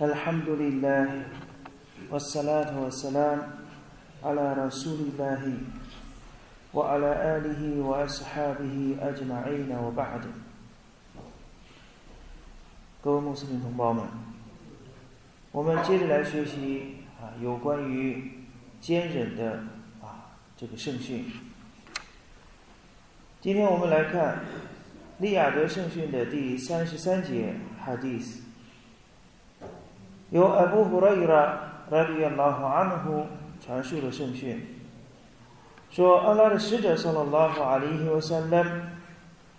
الحمد لله والصلاة والسلام على رسول الله وعلى آله وأصحابه أجمعين وبعد 各位穆斯林同胞们，我们接着来学习啊，有关于坚忍的啊这个圣训。今天我们来看利雅得圣训的第三十三节哈迪斯， 由阿布胡拉伊拉拉迪亚拉哈安呼传述的圣训，说阿拉的使者（萨拉拉哈阿里·伊萨勒姆）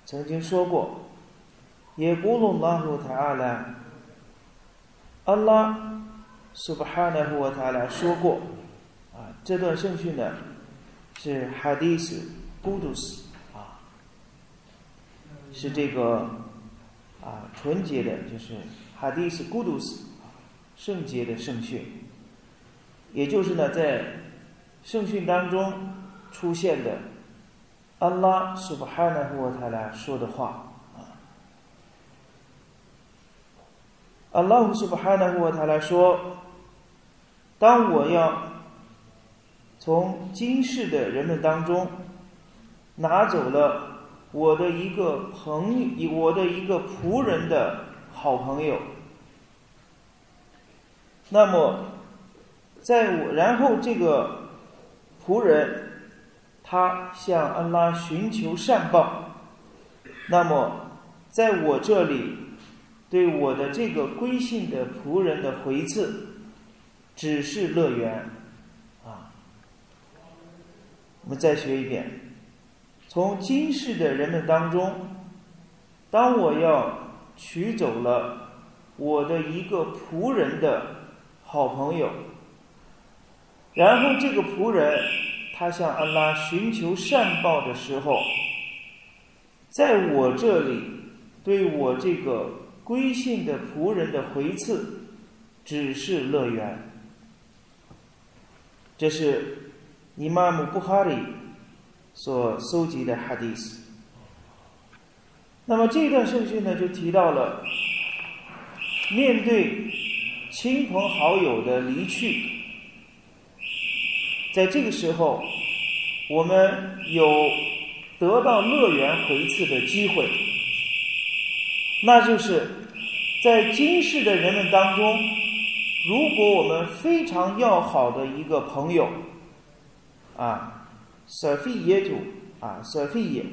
曾经说过。耶古鲁拉呼塔阿拉，阿拉苏巴哈纳呼塔拉说过，啊，这段圣训呢是哈迪斯古杜斯啊，是这个啊纯洁的，就是哈迪斯古杜斯圣洁的圣训，也就是呢在圣训当中出现的阿拉苏巴哈纳呼塔拉说的话啊。阿拉胡苏巴哈纳胡他来说：“当我要从今世的人们当中拿走了我的一个朋友，我的一个仆人的好朋友，那么在我然后这个仆人他向安拉寻求善报，那么在我这里。”对我的这个归信的仆人的回赐，只是乐园，啊！我们再学一遍：从今世的人们当中，当我要取走了我的一个仆人的好朋友，然后这个仆人他向安拉寻求善报的时候，在我这里对我这个。归信的仆人的回赐，只是乐园。这是伊玛目布哈里所搜集的哈迪斯。那么这段圣训呢，就提到了面对亲朋好友的离去，在这个时候，我们有得到乐园回赐的机会。那就是在今世的人们当中，如果我们非常要好的一个朋友，啊，Sophie 耶主啊，Sophie，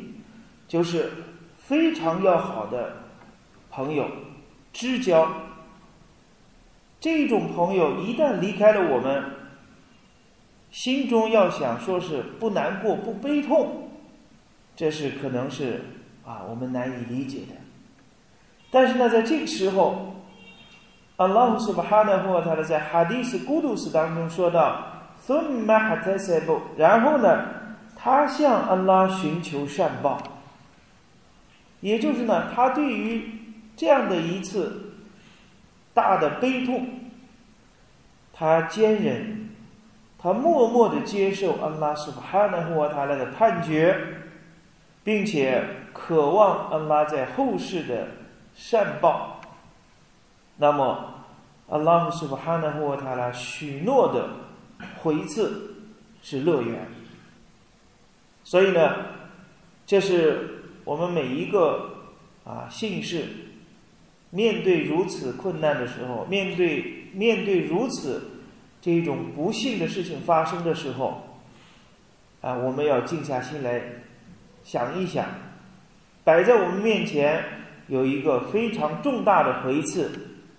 就是非常要好的朋友，知交。这种朋友一旦离开了我们，心中要想说是不难过、不悲痛，这是可能是啊，我们难以理解的。但是呢，在这个时候，阿拉胡苏巴哈纳夫他在哈迪斯古杜斯当中说到然后呢，他向安拉寻求善报，也就是呢，他对于这样的一次大的悲痛，他坚忍，他默默的接受安拉苏哈纳夫他来的判决，并且渴望安拉在后世的。善报，那么阿拉姆苏哈纳呼瓦塔拉许诺的回赐是乐园。所以呢，这是我们每一个啊姓氏面对如此困难的时候，面对面对如此这种不幸的事情发生的时候，啊，我们要静下心来想一想，摆在我们面前。有一个非常重大的回赐，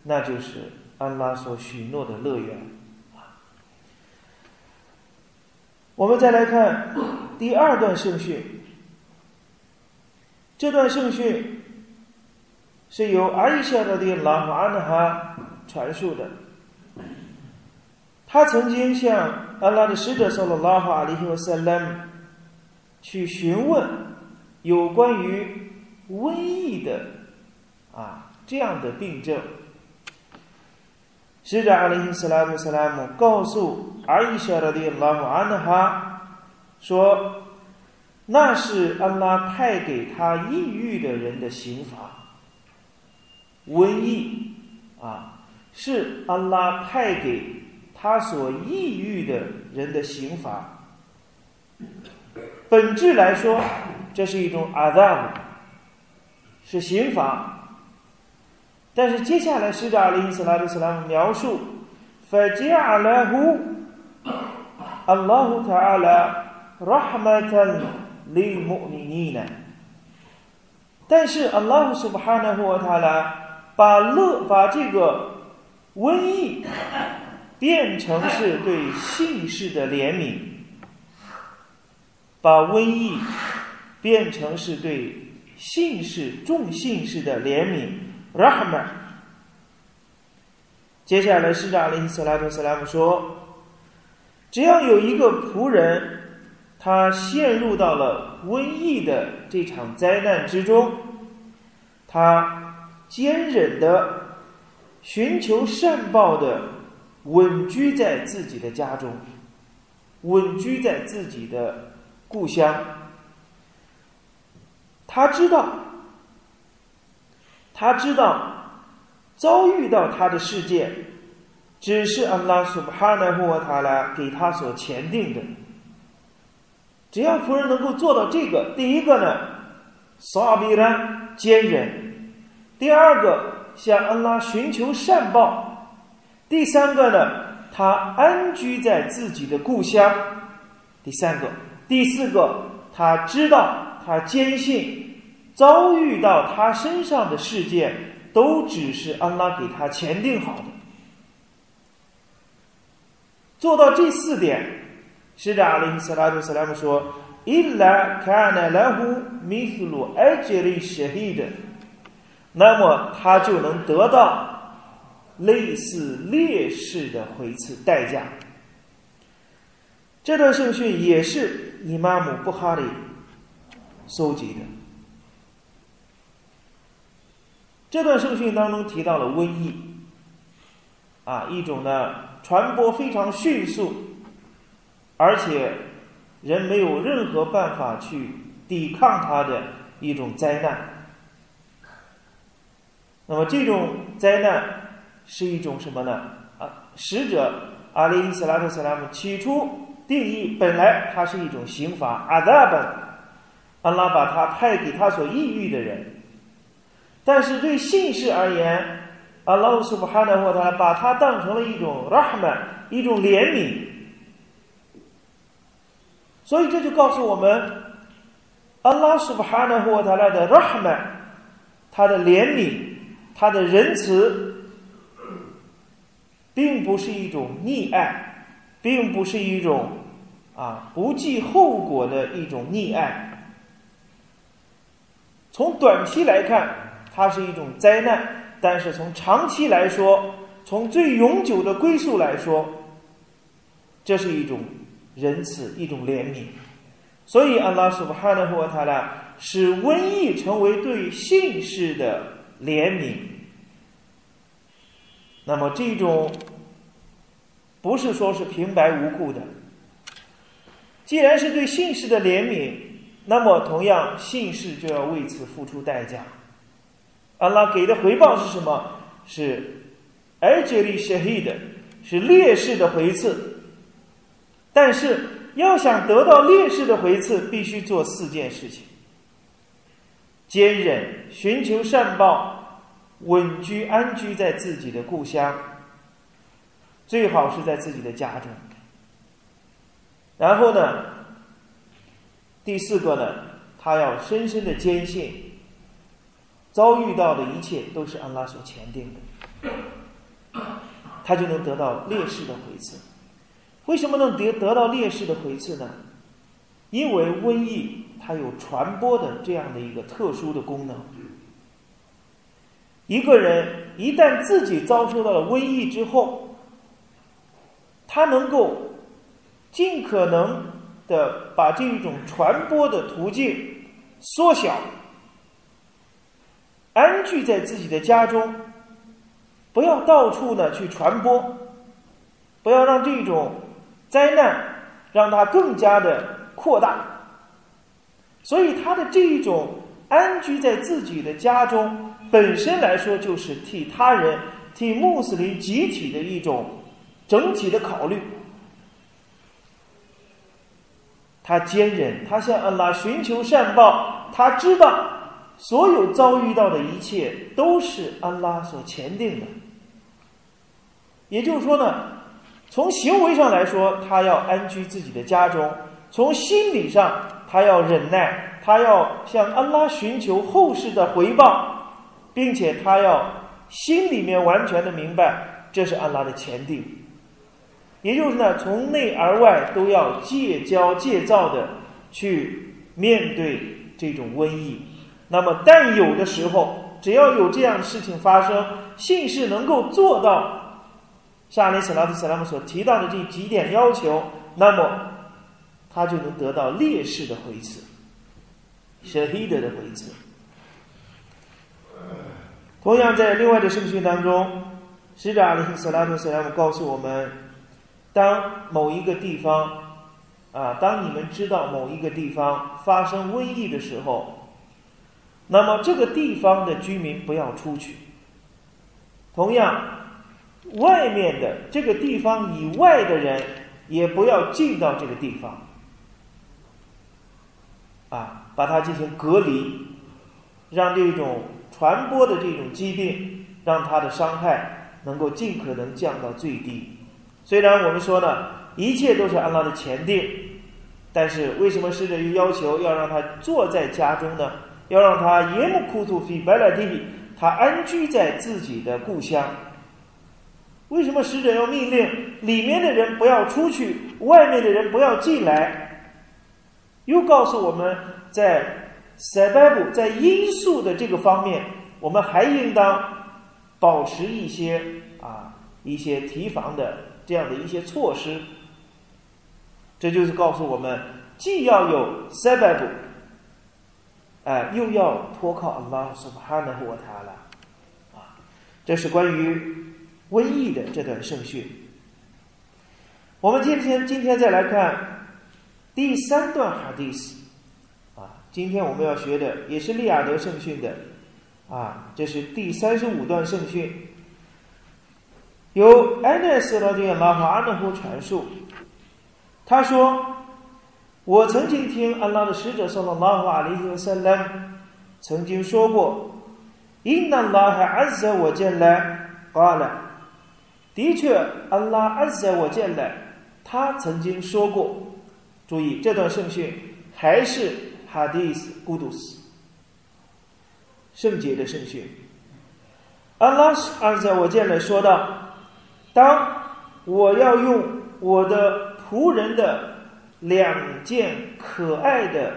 那就是安拉所许诺的乐园。我们再来看第二段圣训，这段圣训是由阿伊夏的的拉法安哈传述的。他曾经向安拉的使者（说了拉法里和塞勒姆）去询问有关于瘟疫的。啊，这样的病症，使者阿里·斯拉姆·斯拉姆告诉阿伊莎的拉姆安哈说：“那是安拉派给他抑郁的人的刑罚。瘟疫啊， 是安拉派给他所抑郁的人的刑罚。本质来说，这是一种阿达姆，是刑罚。但是接下来使者阿里·斯拉特·斯拉姆描述：“فجعله الله تعالى رحمة للمؤمنين。”但是阿拉苏巴哈纳胡瓦塔拉 把乐把这个瘟疫变成是对姓氏的怜悯，把瘟疫变成是对姓氏众姓氏的怜悯。rahma。接下来，使者阿里·斯拉图·斯拉姆说：“只要有一个仆人，他陷入到了瘟疫的这场灾难之中，他坚忍的寻求善报的稳居在自己的家中，稳居在自己的故乡，他知道。”他知道，遭遇到他的世界，只是安拉苏哈纳胡瓦塔拉给他所前定的。只要仆人能够做到这个，第一个呢，萨比兰坚忍；第二个，向安拉寻求善报；第三个呢，他安居在自己的故乡；第三个，第四个，他知道，他坚信。遭遇到他身上的事件，都只是安拉给他前定好的。做到这四点，使者阿里·斯拉图·斯拉姆说：“伊拉卡纳拉胡米斯鲁埃杰里舍希的，那么他就能得到类似烈士的回赐代价。”这段圣训也是伊玛目布哈里搜集的。这段圣训当中提到了瘟疫，啊，一种呢传播非常迅速，而且人没有任何办法去抵抗它的一种灾难。那么这种灾难是一种什么呢？啊，使者阿里·伊斯拉特·斯拉姆起初定义本来它是一种刑罚，阿达本，安拉把他派给他所抑郁的人。但是对信氏而言，阿拉苏巴哈纳或他把它当成了一种 rahman，一种怜悯。所以这就告诉我们，阿拉苏巴哈纳或他来的 rahman，他的怜悯，他的仁慈，并不是一种溺爱，并不是一种啊不计后果的一种溺爱。从短期来看。它是一种灾难，但是从长期来说，从最永久的归宿来说，这是一种仁慈，一种怜悯。所以，安拉苏巴哈纳胡塔呢使瘟疫成为对信氏的怜悯。那么，这种不是说是平白无故的。既然是对姓氏的怜悯，那么同样姓氏就要为此付出代价。安拉给的回报是什么？是埃杰利谢黑的，是烈士的回赐。但是要想得到烈士的回赐，必须做四件事情：坚忍、寻求善报、稳居安居在自己的故乡，最好是在自己的家中。然后呢，第四个呢，他要深深的坚信。遭遇到的一切都是安拉所前定的，他就能得到烈士的回赐。为什么能得得到烈士的回赐呢？因为瘟疫它有传播的这样的一个特殊的功能。一个人一旦自己遭受到了瘟疫之后，他能够尽可能的把这一种传播的途径缩小。安居在自己的家中，不要到处呢去传播，不要让这种灾难让它更加的扩大。所以，他的这一种安居在自己的家中，本身来说就是替他人替穆斯林集体的一种整体的考虑。他坚忍，他向安拉寻求善报，他知道所有遭遇到的一切都是安拉所前定的。也就是说呢，从行为上来说，他要安居自己的家中；从心理上，他要忍耐，他要向安拉寻求后世的回报，并且他要心里面完全的明白，这是安拉的前定。也就是呢，从内而外都要戒骄戒躁的去面对这种瘟疫。那么，但有的时候，只要有这样的事情发生，信士能够做到沙利斯拉特斯拉姆所提到的这几点要求，那么他就能得到烈士的回赐，舍黑德的回赐。同样，在另外的圣训当中，使者阿里斯拉特斯拉姆告诉我们。当某一个地方，啊，当你们知道某一个地方发生瘟疫的时候，那么这个地方的居民不要出去。同样，外面的这个地方以外的人也不要进到这个地方，啊，把它进行隔离，让这种传播的这种疾病，让它的伤害能够尽可能降到最低。虽然我们说呢，一切都是安拉的前定，但是为什么使者又要求要让他坐在家中呢？要让他耶木库图菲白拉蒂，他安居在自己的故乡。为什么使者要命令里面的人不要出去，外面的人不要进来？又告诉我们在塞拜布在因素的这个方面，我们还应当保持一些啊一些提防的。这样的一些措施，这就是告诉我们，既要有 sabab，哎，又要托靠 Allah Subhanahu wa Taala，啊，这是关于瘟疫的这段圣训。我们今天今天再来看第三段哈迪斯，啊，今天我们要学的也是利亚德圣训的，啊，这是第三十五段圣训。由安奈斯拉丁拉和阿努夫传述，他说：“我曾经听安拉的使者（说了拉和阿里和塞兰）曾经说过，因那拉哈安塞我见来，罢了。的确，安拉安塞我见来，他曾经说过。注意这段圣训还是哈迪斯古杜斯圣洁的圣训。阿拉斯安塞我见来说道。”当我要用我的仆人的两件可爱的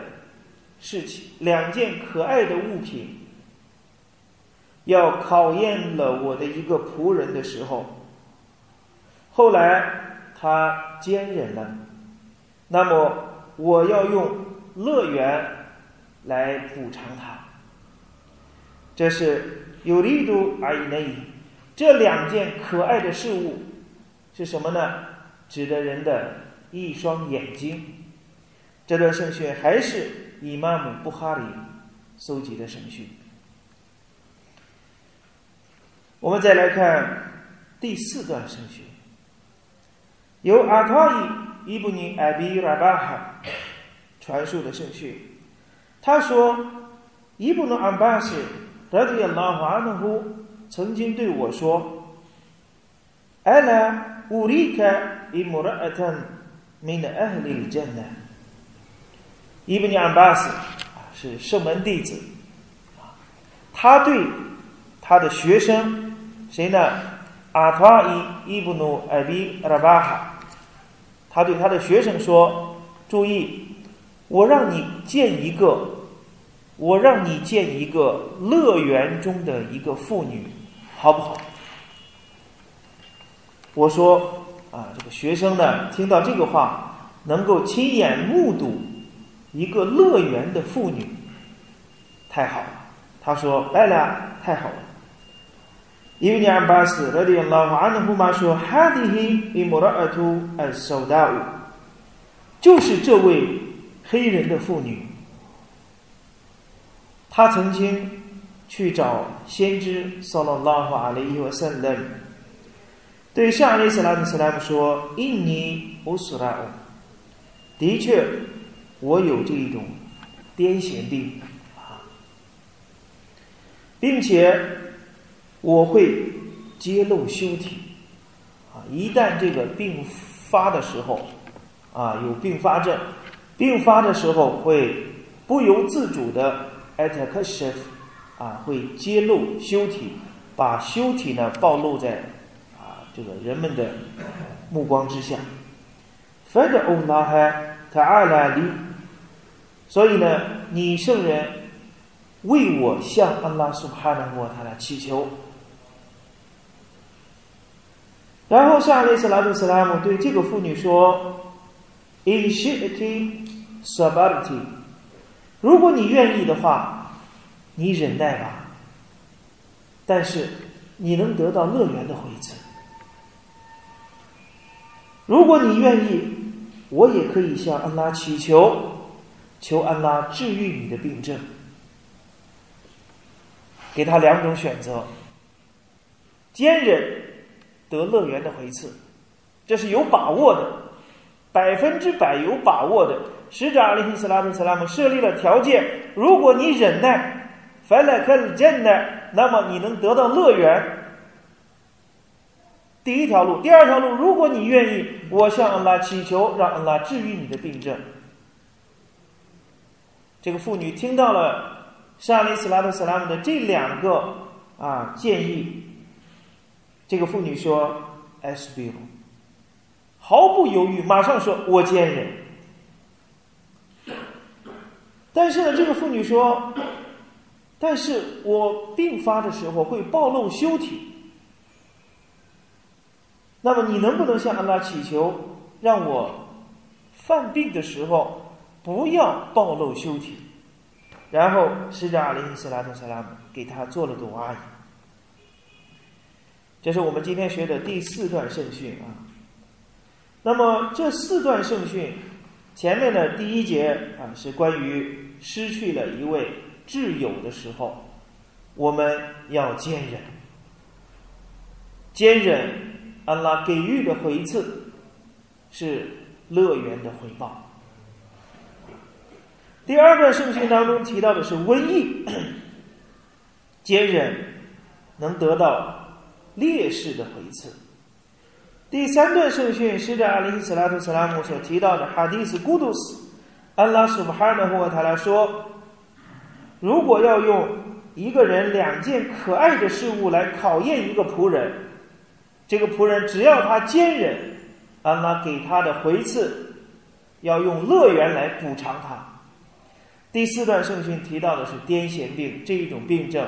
事情，两件可爱的物品，要考验了我的一个仆人的时候，后来他坚忍了，那么我要用乐园来补偿他。这是有力度而已内。这两件可爱的事物是什么呢？指的人的一双眼睛。这段圣训还是以玛姆布哈里搜集的圣训。我们再来看第四段圣训，由阿塔伊伊布尼艾比拉巴哈传述的圣训。他说：“伊布努安巴斯得迪拉华努夫。”曾经对我说：“阿拉乌里卡伊穆拉阿坦米的阿里尔真呢？伊布尼安巴斯啊，是圣门弟子啊。他对他的学生谁呢？阿塔伊伊布努艾比拉巴哈，他对他的学生说：注意，我让你见一个，我让你见一个乐园中的一个妇女。”好不好？我说啊，这个学生呢，听到这个话，能够亲眼目睹一个乐园的妇女，太好了。他说：“来了，太好了。”因为尼尔巴斯那里老阿的布妈说：“哈迪希伊莫拉尔图尔苏达乌，就是这位黑人的妇女，她曾经去找先知萨拉拉和阿里伊和圣人，对夏利斯拉特斯拉姆说：“印尼乌斯拉姆，的确，我有这一种癫痫病啊，并且我会揭露修体啊，一旦这个病发的时候啊，有并发症，并发的时候会不由自主的 attack 啊，会揭露修体，把修体呢暴露在啊这个人们的目光之下。反正欧拉还他阿拉里，所以呢，你圣人为我向安拉苏哈纳沃他来祈求。然后下一次拉杜斯拉姆对这个妇女说：“In shiti sabarti，如果你愿意的话。”你忍耐吧，但是你能得到乐园的回赐。如果你愿意，我也可以向安拉祈求，求安拉治愈你的病症。给他两种选择：坚忍得乐园的回赐，这是有把握的，百分之百有把握的。使者阿里·斯拉特·斯拉姆设立了条件：如果你忍耐。凡来看见的，那么你能得到乐园。第一条路，第二条路，如果你愿意，我向安拉祈求，让安拉治愈你的病症。这个妇女听到了沙利斯拉特·斯拉姆的这两个啊建议，这个妇女说：“S B 毫不犹豫，马上说：“我坚忍。”但是呢，这个妇女说。但是我病发的时候会暴露羞体，那么你能不能向安拉祈求，让我犯病的时候不要暴露羞体？然后使者阿里斯拉特萨拉姆给他做了朵阿姨。这是我们今天学的第四段圣训啊。那么这四段圣训前面的第一节啊是关于失去了一位。挚友的时候，我们要坚忍，坚忍，安拉给予的回赐是乐园的回报。第二段圣训当中提到的是瘟疫，坚忍能得到烈士的回赐。第三段圣训是在阿里·斯拉图·斯拉姆所提到的哈迪斯·古杜斯，安拉苏巴哈的或他来说。如果要用一个人两件可爱的事物来考验一个仆人，这个仆人只要他坚忍，安拉给他的回赐要用乐园来补偿他。第四段圣训提到的是癫痫病这一种病症，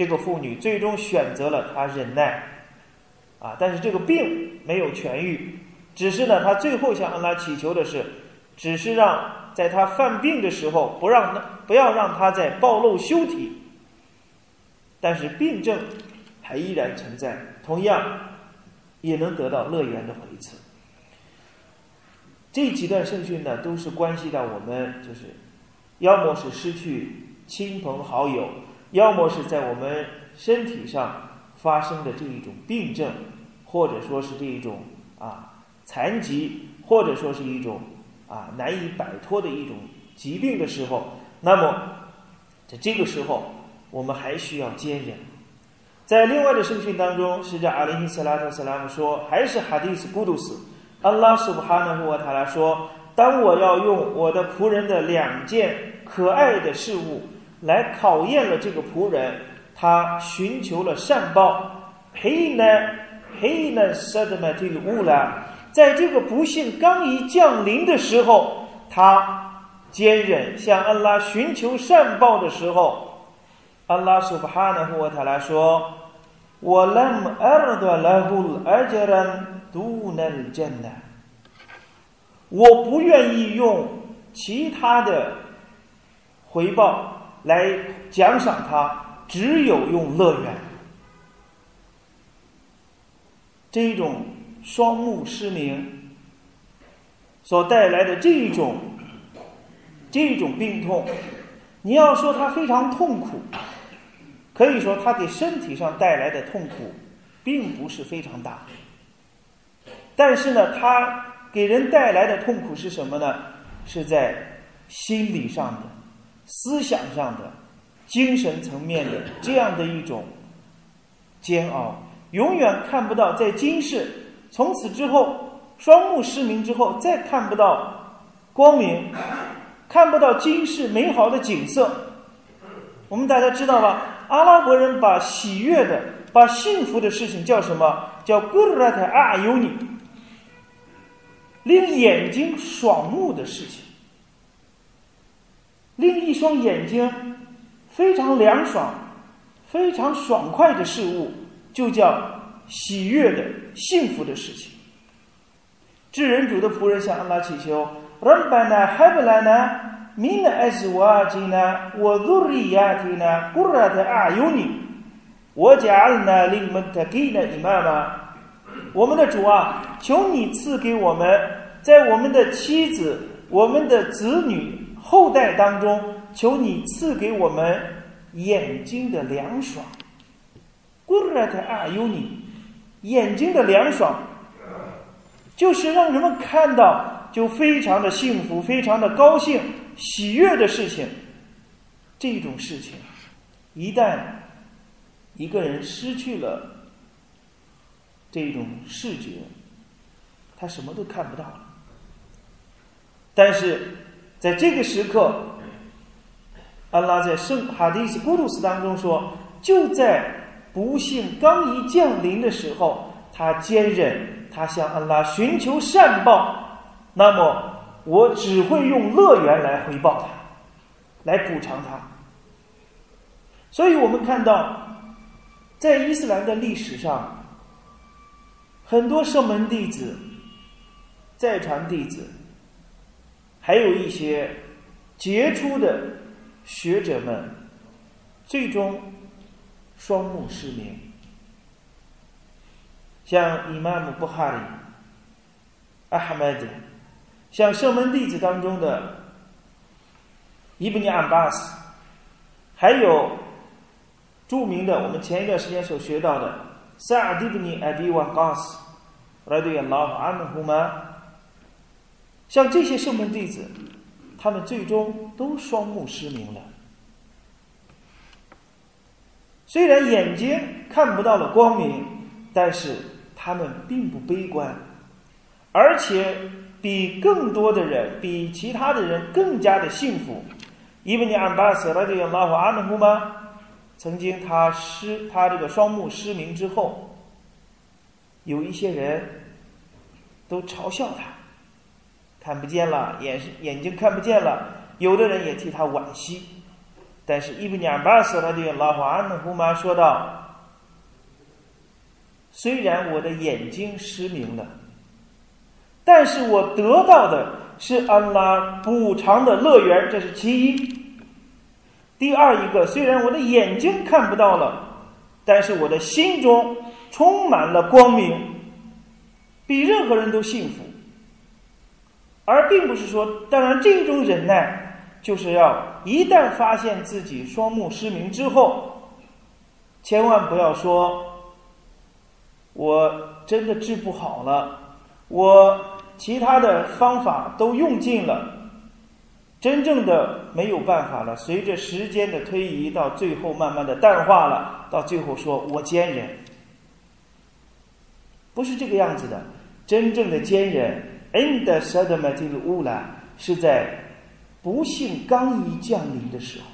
这个妇女最终选择了她忍耐，啊，但是这个病没有痊愈，只是呢，她最后向安拉祈求的是，只是让。在她犯病的时候，不让不要让她在暴露修体，但是病症还依然存在，同样也能得到乐园的回赐。这几段圣训呢，都是关系到我们，就是要么是失去亲朋好友，要么是在我们身体上发生的这一种病症，或者说是这一种啊残疾，或者说是一种。啊，难以摆脱的一种疾病的时候，那么在这个时候，我们还需要坚忍。在另外的圣训当中，使者阿里·斯拉特·斯拉姆说，还是哈迪斯·古杜斯，安拉苏布哈纳布瓦塔拉说，当我要用我的仆人的两件可爱的事物来考验了这个仆人，他寻求了善报，嘿呢，嘿呢，萨德玛蒂鲁乌拉。在这个不幸刚一降临的时候，他坚忍向安拉寻求善报的时候，安拉苏巴哈纳和他来说：“我让尔多拉胡尔杰人都能见的，我不愿意用其他的回报来奖赏他，只有用乐园这一种。”双目失明所带来的这种这种病痛，你要说他非常痛苦，可以说他给身体上带来的痛苦并不是非常大。但是呢，他给人带来的痛苦是什么呢？是在心理上的、思想上的、精神层面的这样的一种煎熬，永远看不到在今世，从此之后双目失明之后，再看不到光明，看不到今世美好的景色。我们大家知道吧？阿拉伯人把喜悦的、把幸福的事情叫什么？叫 g u r a t a a y u n i ”。令眼睛爽目的事情，另一双眼睛非常凉爽、非常爽快的事物，就叫喜悦的、幸福的事情。智人主的仆人向安拉祈求：“Rabbana habana min azwajina wa dhurriyyatina qurrata a'yuni waj'alna lilmuttaqina imama。”我们的主啊，求你赐给我们，在我们的妻子、我们的子女后代当中，求你赐给我们眼睛的凉爽。Gurat 阿尤尼，眼睛的凉爽，就是让人们看到就非常的幸福、非常的高兴、喜悦的事情。这种事情，一旦一个人失去了。这种视觉，他什么都看不到了。但是在这个时刻，安拉在圣哈迪斯古鲁斯当中说：“就在不幸刚一降临的时候，他坚忍，他向安拉寻求善报，那么我只会用乐园来回报他，来补偿他。”所以我们看到，在伊斯兰的历史上。很多圣门弟子、在传弟子，还有一些杰出的学者们，最终双目失明。像伊玛目布哈里、阿哈迈德，像圣门弟子当中的伊布尼安巴斯，还有著名的我们前一段时间所学到的。萨尔迪布尼艾比瓦加斯，来对呀，老阿门胡吗？像这些圣门弟子，他们最终都双目失明了。虽然眼睛看不到了光明，但是他们并不悲观，而且比更多的人，比其他的人更加的幸福。伊布尼安巴斯来对呀，老阿门胡吗？曾经他失他这个双目失明之后，有一些人都嘲笑他，看不见了，眼眼睛看不见了。有的人也替他惋惜。但是伊布尼尔巴斯他的拉华安胡妈说道：“虽然我的眼睛失明了，但是我得到的是安拉补偿的乐园，这是其一。”第二一个，虽然我的眼睛看不到了，但是我的心中充满了光明，比任何人都幸福。而并不是说，当然这种忍耐，就是要一旦发现自己双目失明之后，千万不要说，我真的治不好了，我其他的方法都用尽了。真正的没有办法了，随着时间的推移，到最后慢慢的淡化了，到最后说我坚忍，不是这个样子的。真正的坚忍，in the sadamatil ula，是在不幸刚一降临的时候，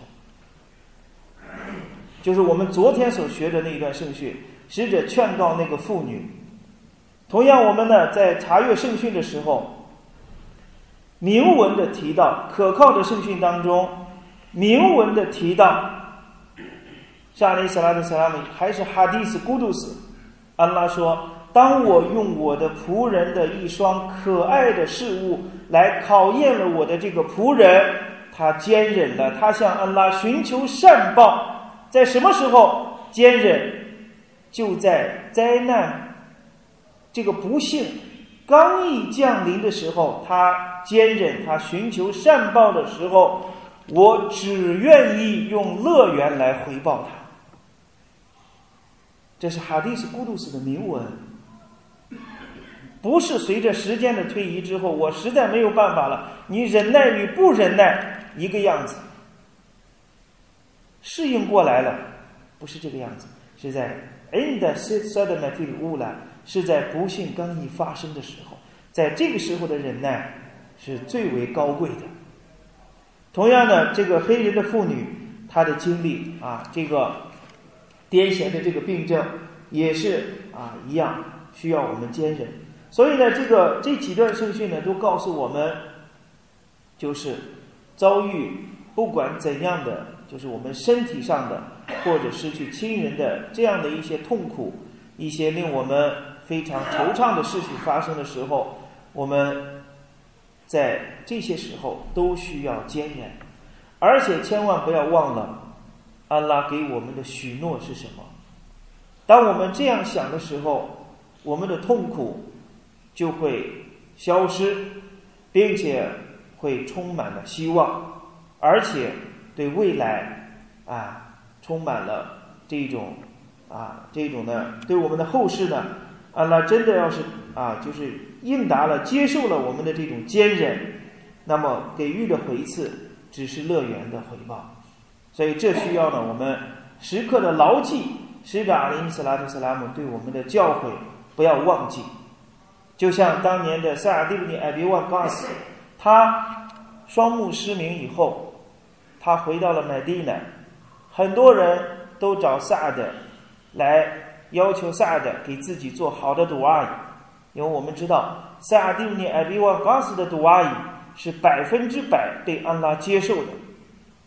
就是我们昨天所学的那一段圣训，使者劝告那个妇女。同样，我们呢在查阅圣训的时候。明文的提到可靠的圣训当中，明文的提到，沙利斯拉的萨拉米还是哈迪斯古杜斯，安拉说：“当我用我的仆人的一双可爱的事物来考验了我的这个仆人，他坚忍了，他向安拉寻求善报。在什么时候坚忍？就在灾难这个不幸刚一降临的时候，他。”坚忍，他寻求善报的时候，我只愿意用乐园来回报他。这是哈迪斯古杜斯的铭文，不是随着时间的推移之后，我实在没有办法了，你忍耐与不忍耐一个样子，适应过来了，不是这个样子，是在 in the suddenly 乌兰，是在不幸刚一发生的时候，在这个时候的忍耐是最为高贵的。同样的，这个黑人的妇女，她的经历啊，这个。癫痫的这个病症也是啊一样需要我们坚忍，所以呢，这个这几段圣训呢都告诉我们，就是遭遇不管怎样的，就是我们身体上的或者失去亲人的这样的一些痛苦，一些令我们非常惆怅的事情发生的时候，我们在这些时候都需要坚忍，而且千万不要忘了。安拉给我们的许诺是什么？当我们这样想的时候，我们的痛苦就会消失，并且会充满了希望，而且对未来啊充满了这种啊这种呢，对我们的后世呢，啊，那真的要是啊就是应答了，接受了我们的这种坚忍，那么给予的回赐只是乐园的回报。所以这需要呢，我们时刻的牢记使者阿林·斯拉特·斯拉姆对我们的教诲，不要忘记。就像当年的塞尔蒂布尼·艾比万·斯，他双目失明以后，他回到了麦地那，很多人都找萨德来要求萨德给自己做好的杜阿姨，因为我们知道塞尔蒂布尼·艾比万·斯的杜阿姨是百分之百被安拉接受的。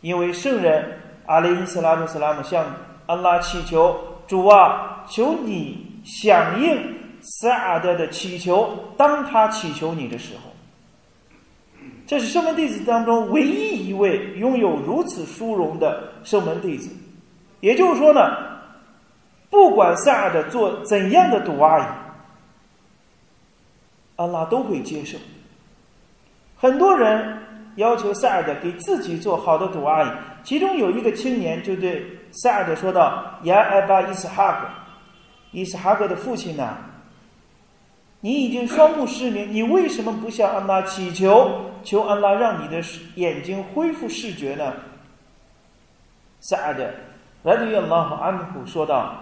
因为圣人阿里·斯拉姆斯拉姆向安拉祈求主啊，求你响应萨阿德的祈求。当他祈求你的时候，这是圣门弟子当中唯一一位拥有如此殊荣的圣门弟子。也就是说呢，不管萨阿德做怎样的赌阿姨，安拉都会接受。很多人。要求萨尔德给自己做好的赌阿姨，其中有一个青年就对萨尔德说道：“亚艾巴伊斯哈格，伊斯哈格的父亲呢？你已经双目失明，你为什么不向安拉祈求，求安拉让你的眼睛恢复视觉呢？”萨尔德拉迪亚拉和安普说道：“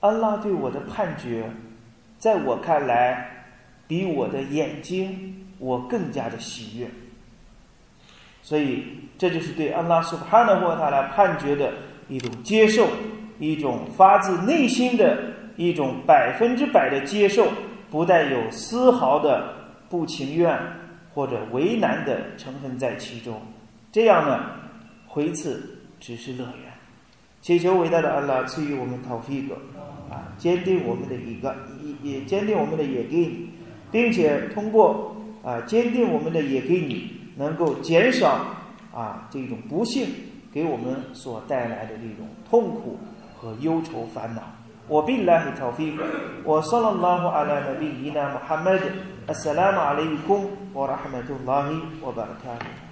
安拉对我的判决，在我看来，比我的眼睛我更加的喜悦。”所以，这就是对安拉苏哈纳霍塔来判决的一种接受，一种发自内心的一种百分之百的接受，不带有丝毫的不情愿或者为难的成分在其中。这样呢，回赐只是乐园。祈求伟大的安拉赐予我们陶菲格啊，坚定我们的一个也也坚定我们的也给你，并且通过啊坚定我们的也给你。能够减少啊这种不幸给我们所带来的这种痛苦和忧愁烦恼。وبالله التوفيق. وصلى الله على نبينا محمد. السلام عليكم ورحمة الله وبركاته.